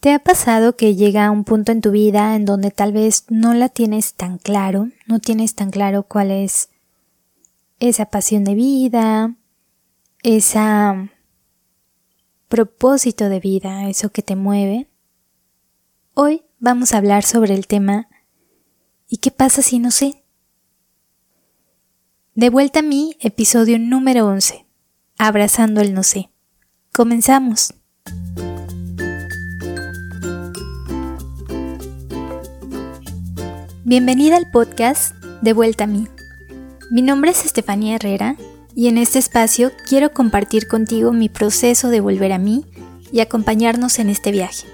¿Te ha pasado que llega un punto en tu vida en donde tal vez no la tienes tan claro, no tienes tan claro cuál es esa pasión de vida, esa propósito de vida, eso que te mueve? Hoy vamos a hablar sobre el tema ¿y qué pasa si no sé? De vuelta a mí, episodio número 11, Abrazando el no sé. Comenzamos. Bienvenida al podcast De vuelta a mí. Mi nombre es Estefanía Herrera y en este espacio quiero compartir contigo mi proceso de volver a mí y acompañarnos en este viaje.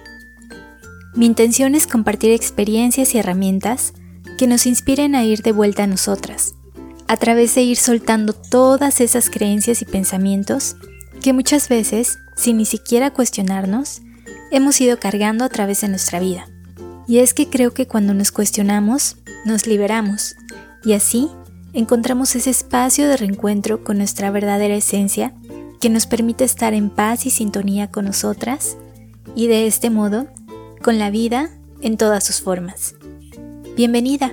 Mi intención es compartir experiencias y herramientas que nos inspiren a ir de vuelta a nosotras, a través de ir soltando todas esas creencias y pensamientos que muchas veces, sin ni siquiera cuestionarnos, hemos ido cargando a través de nuestra vida. Y es que creo que cuando nos cuestionamos, nos liberamos y así encontramos ese espacio de reencuentro con nuestra verdadera esencia que nos permite estar en paz y sintonía con nosotras y de este modo con la vida en todas sus formas. Bienvenida.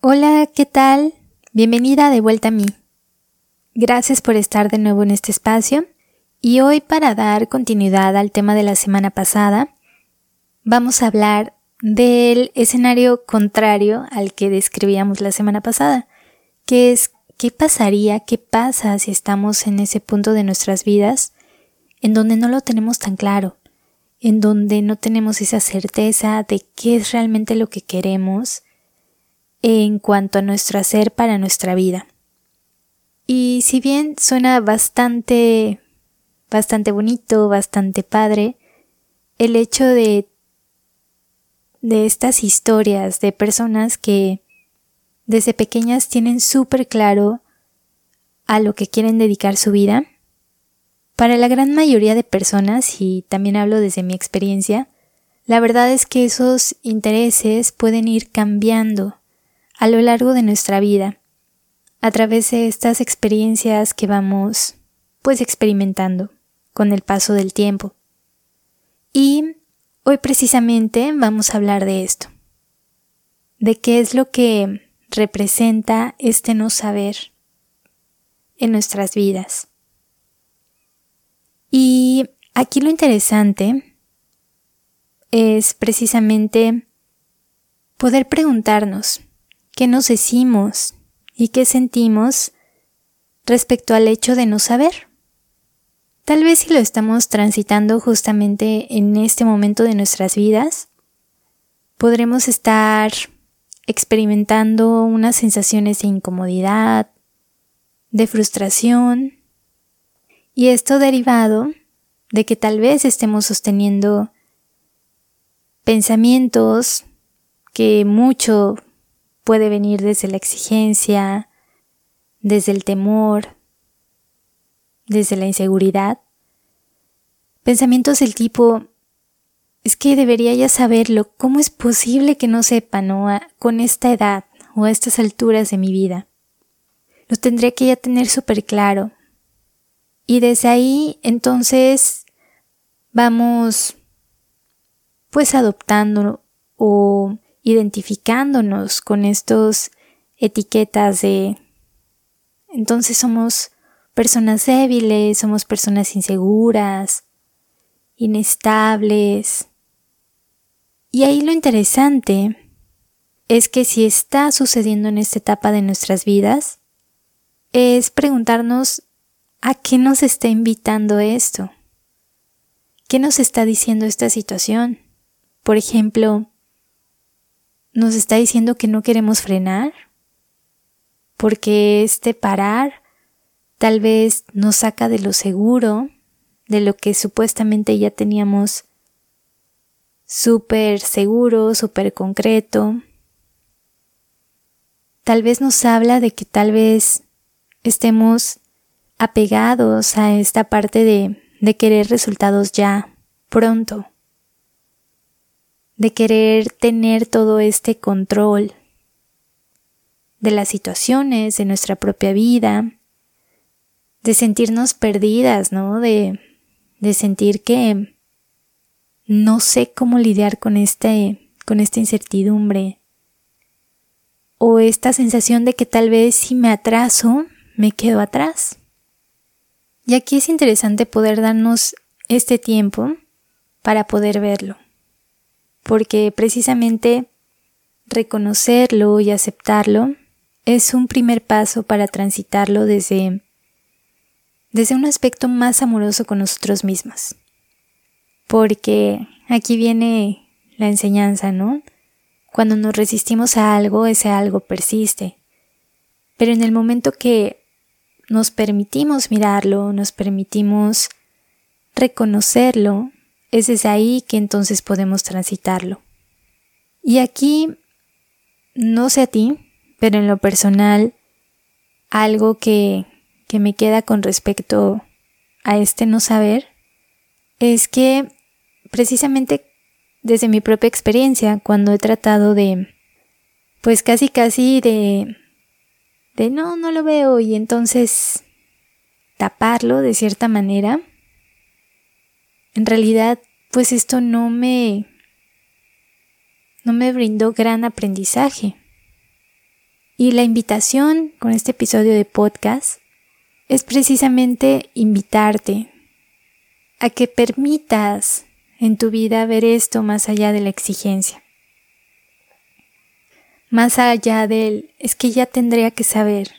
Hola, ¿qué tal? Bienvenida de vuelta a mí. Gracias por estar de nuevo en este espacio y hoy para dar continuidad al tema de la semana pasada, vamos a hablar del escenario contrario al que describíamos la semana pasada, que es qué pasaría, qué pasa si estamos en ese punto de nuestras vidas en donde no lo tenemos tan claro, en donde no tenemos esa certeza de qué es realmente lo que queremos en cuanto a nuestro hacer para nuestra vida. Y si bien suena bastante, bastante bonito, bastante padre, el hecho de, de estas historias de personas que desde pequeñas tienen súper claro a lo que quieren dedicar su vida, para la gran mayoría de personas, y también hablo desde mi experiencia, la verdad es que esos intereses pueden ir cambiando a lo largo de nuestra vida a través de estas experiencias que vamos pues experimentando con el paso del tiempo. Y hoy precisamente vamos a hablar de esto, de qué es lo que representa este no saber en nuestras vidas. Y aquí lo interesante es precisamente poder preguntarnos qué nos decimos y qué sentimos respecto al hecho de no saber. Tal vez si lo estamos transitando justamente en este momento de nuestras vidas, podremos estar experimentando unas sensaciones de incomodidad, de frustración, y esto derivado de que tal vez estemos sosteniendo pensamientos que mucho puede venir desde la exigencia, desde el temor, desde la inseguridad. Pensamientos del tipo, es que debería ya saberlo, ¿cómo es posible que no sepa, no, con esta edad o a estas alturas de mi vida? Lo tendría que ya tener súper claro. Y desde ahí, entonces, vamos pues adoptando o identificándonos con estos etiquetas de entonces somos personas débiles, somos personas inseguras, inestables. Y ahí lo interesante es que si está sucediendo en esta etapa de nuestras vidas, es preguntarnos a qué nos está invitando esto. ¿Qué nos está diciendo esta situación? Por ejemplo, nos está diciendo que no queremos frenar, porque este parar tal vez nos saca de lo seguro, de lo que supuestamente ya teníamos súper seguro, súper concreto. Tal vez nos habla de que tal vez estemos apegados a esta parte de, de querer resultados ya, pronto de querer tener todo este control. de las situaciones, de nuestra propia vida, de sentirnos perdidas, ¿no? De, de sentir que no sé cómo lidiar con este, con esta incertidumbre. O esta sensación de que tal vez si me atraso, me quedo atrás. Y aquí es interesante poder darnos este tiempo para poder verlo. Porque precisamente reconocerlo y aceptarlo es un primer paso para transitarlo desde desde un aspecto más amoroso con nosotros mismos. Porque aquí viene la enseñanza, ¿no? Cuando nos resistimos a algo, ese algo persiste. Pero en el momento que nos permitimos mirarlo, nos permitimos reconocerlo, es desde ahí que entonces podemos transitarlo. Y aquí, no sé a ti, pero en lo personal, algo que que me queda con respecto a este no saber es que precisamente desde mi propia experiencia, cuando he tratado de, pues casi casi de, de no, no lo veo y entonces taparlo de cierta manera, en realidad, pues esto no me, no me brindó gran aprendizaje. Y la invitación con este episodio de podcast es precisamente invitarte a que permitas en tu vida ver esto más allá de la exigencia. Más allá del es que ya tendría que saber.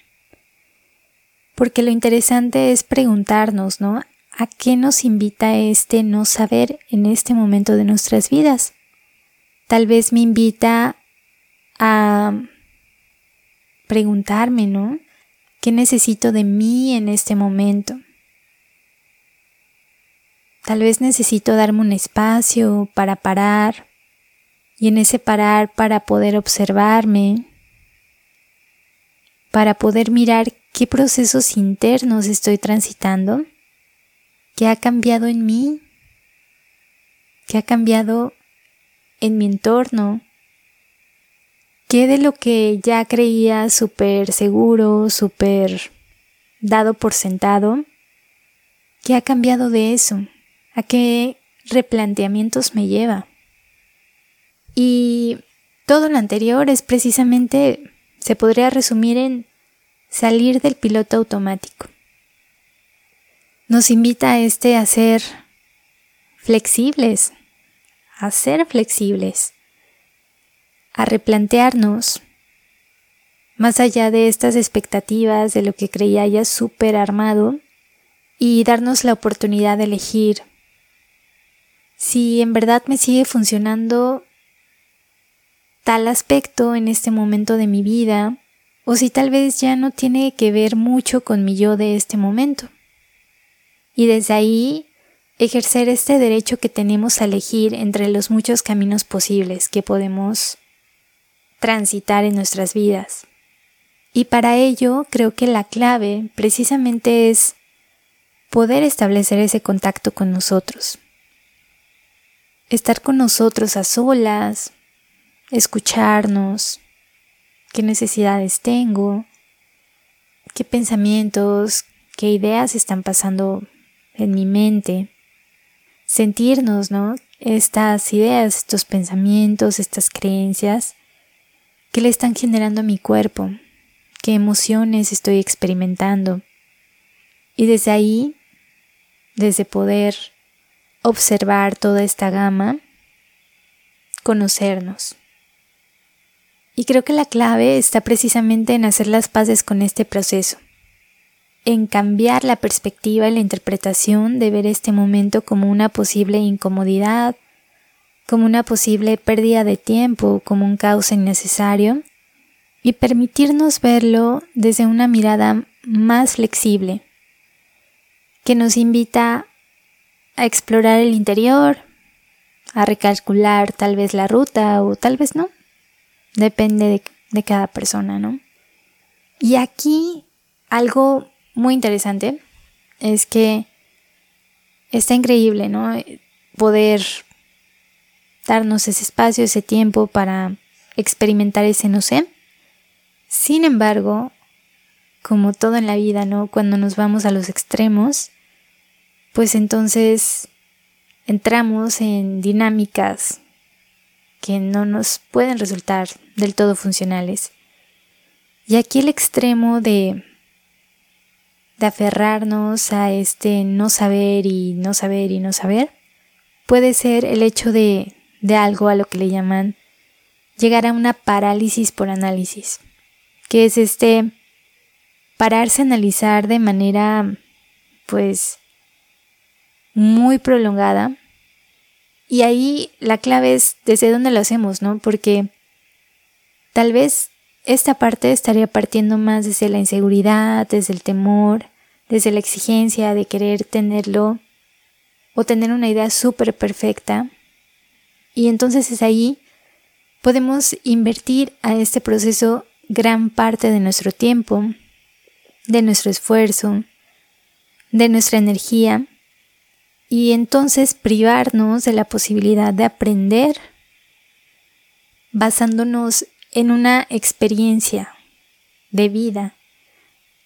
Porque lo interesante es preguntarnos, ¿no? ¿A qué nos invita este no saber en este momento de nuestras vidas? Tal vez me invita a preguntarme, ¿no? ¿Qué necesito de mí en este momento? Tal vez necesito darme un espacio para parar y en ese parar para poder observarme, para poder mirar qué procesos internos estoy transitando, qué ha cambiado en mí, qué ha cambiado en mi entorno, ¿Qué de lo que ya creía súper seguro, súper dado por sentado? ¿Qué ha cambiado de eso? ¿A qué replanteamientos me lleva? Y todo lo anterior es precisamente, se podría resumir en salir del piloto automático. Nos invita a este a ser flexibles, a ser flexibles a replantearnos, más allá de estas expectativas de lo que creía ya súper armado, y darnos la oportunidad de elegir si en verdad me sigue funcionando tal aspecto en este momento de mi vida, o si tal vez ya no tiene que ver mucho con mi yo de este momento. Y desde ahí ejercer este derecho que tenemos a elegir entre los muchos caminos posibles que podemos transitar en nuestras vidas. Y para ello creo que la clave precisamente es poder establecer ese contacto con nosotros. Estar con nosotros a solas, escucharnos, qué necesidades tengo, qué pensamientos, qué ideas están pasando en mi mente, sentirnos, ¿no? Estas ideas, estos pensamientos, estas creencias, ¿Qué le están generando a mi cuerpo? ¿Qué emociones estoy experimentando? Y desde ahí, desde poder observar toda esta gama, conocernos. Y creo que la clave está precisamente en hacer las paces con este proceso, en cambiar la perspectiva y la interpretación de ver este momento como una posible incomodidad, como una posible pérdida de tiempo, como un caos innecesario, y permitirnos verlo desde una mirada más flexible, que nos invita a explorar el interior, a recalcular tal vez la ruta o tal vez no, depende de, de cada persona, ¿no? Y aquí algo muy interesante es que está increíble, ¿no? Poder darnos ese espacio, ese tiempo para experimentar ese no sé. Sin embargo, como todo en la vida, ¿no? Cuando nos vamos a los extremos, pues entonces entramos en dinámicas que no nos pueden resultar del todo funcionales. Y aquí el extremo de, de aferrarnos a este no saber y no saber y no saber puede ser el hecho de, de algo a lo que le llaman llegar a una parálisis por análisis, que es este pararse a analizar de manera pues muy prolongada. Y ahí la clave es desde dónde lo hacemos, ¿no? Porque tal vez esta parte estaría partiendo más desde la inseguridad, desde el temor, desde la exigencia de querer tenerlo o tener una idea súper perfecta. Y entonces es ahí podemos invertir a este proceso gran parte de nuestro tiempo, de nuestro esfuerzo, de nuestra energía y entonces privarnos de la posibilidad de aprender basándonos en una experiencia de vida,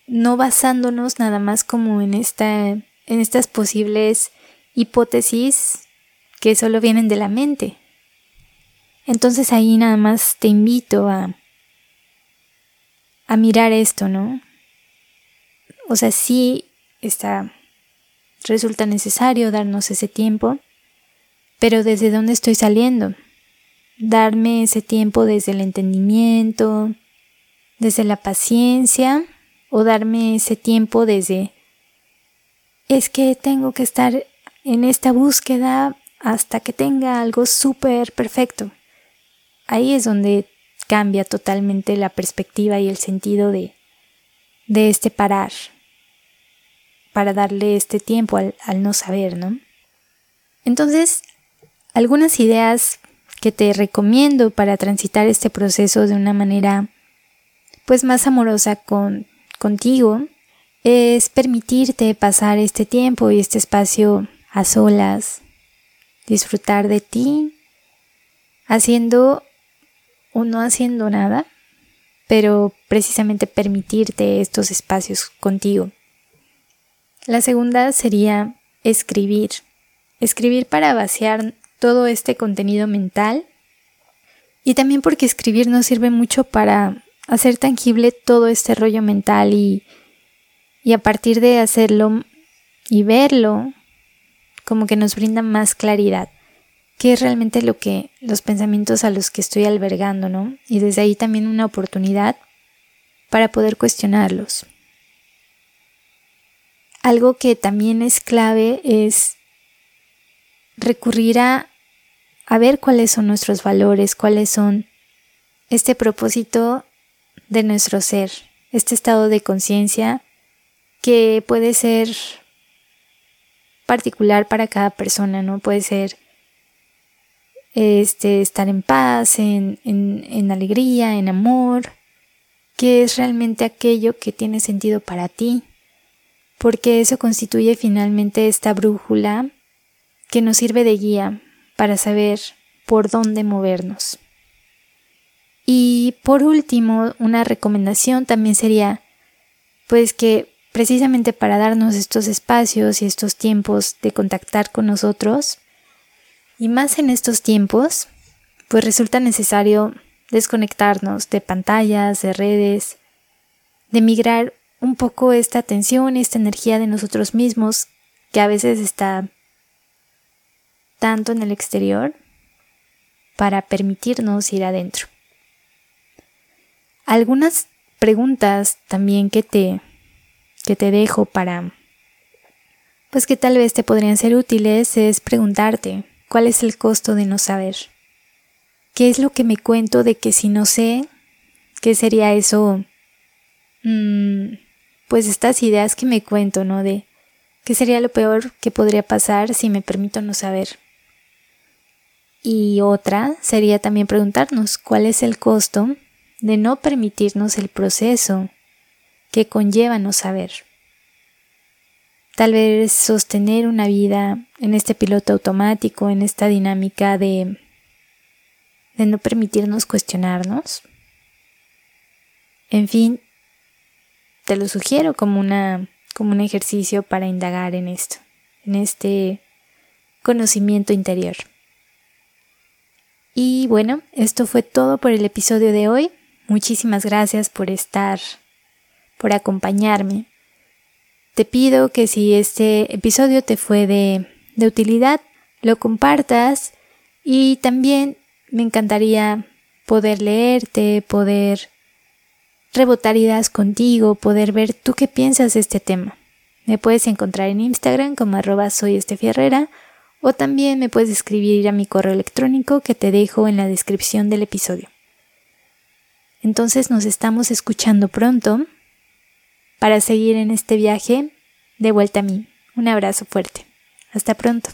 no basándonos nada más como en esta en estas posibles hipótesis que solo vienen de la mente. Entonces ahí nada más te invito a a mirar esto, ¿no? O sea, sí está, resulta necesario darnos ese tiempo, pero ¿desde dónde estoy saliendo? Darme ese tiempo desde el entendimiento, desde la paciencia, o darme ese tiempo desde es que tengo que estar en esta búsqueda hasta que tenga algo súper perfecto. Ahí es donde cambia totalmente la perspectiva y el sentido de, de este parar para darle este tiempo al, no saber, ¿no? Entonces, algunas ideas que te recomiendo para transitar este proceso de una manera pues más amorosa con, contigo es permitirte pasar este tiempo y este espacio a solas, disfrutar de ti, haciendo o no haciendo nada, pero precisamente permitirte estos espacios contigo. La segunda sería escribir. Escribir para vaciar todo este contenido mental y también porque escribir nos sirve mucho para hacer tangible todo este rollo mental y, y a partir de hacerlo y verlo, como que nos brinda más claridad. ¿Qué es realmente lo que los pensamientos a los que estoy albergando, ¿no? Y desde ahí también una oportunidad para poder cuestionarlos. Algo que también es clave es recurrir a, a ver cuáles son nuestros valores, cuáles son este propósito de nuestro ser, este estado de conciencia que puede ser particular para cada persona, ¿no? Puede ser este, estar en paz, en, en, en alegría, en amor, que es realmente aquello que tiene sentido para ti porque eso constituye finalmente esta brújula que nos sirve de guía para saber por dónde movernos. Y por último, una recomendación también sería, pues que precisamente para darnos estos espacios y estos tiempos de contactar con nosotros, y más en estos tiempos, pues resulta necesario desconectarnos de pantallas, de redes, de migrar un poco esta atención, esta energía de nosotros mismos que a veces está tanto en el exterior para permitirnos ir adentro. Algunas preguntas también que te que te dejo para pues que tal vez te podrían ser útiles es preguntarte cuál es el costo de no saber. ¿Qué es lo que me cuento de que si no sé, qué sería eso mm, pues estas ideas que me cuento, ¿no? De qué sería lo peor que podría pasar si me permito no saber. Y otra sería también preguntarnos cuál es el costo de no permitirnos el proceso que conlleva no saber. Tal vez sostener una vida en este piloto automático, en esta dinámica de, de no permitirnos cuestionarnos En fin, te lo sugiero como, una, como un ejercicio para indagar en esto, en este conocimiento interior. Y bueno, esto fue todo por el episodio de hoy. Muchísimas gracias por estar, por acompañarme. Te pido que si este episodio te fue de, de utilidad, lo compartas y también me encantaría poder leerte, poder rebotar ideas contigo, poder ver tú qué piensas de este tema. Me puedes encontrar en Instagram como arroba soy o también me puedes escribir a mi correo electrónico que te dejo en la descripción del episodio. Entonces nos estamos escuchando pronto para seguir en este viaje de vuelta a mí. Un abrazo fuerte. Hasta pronto.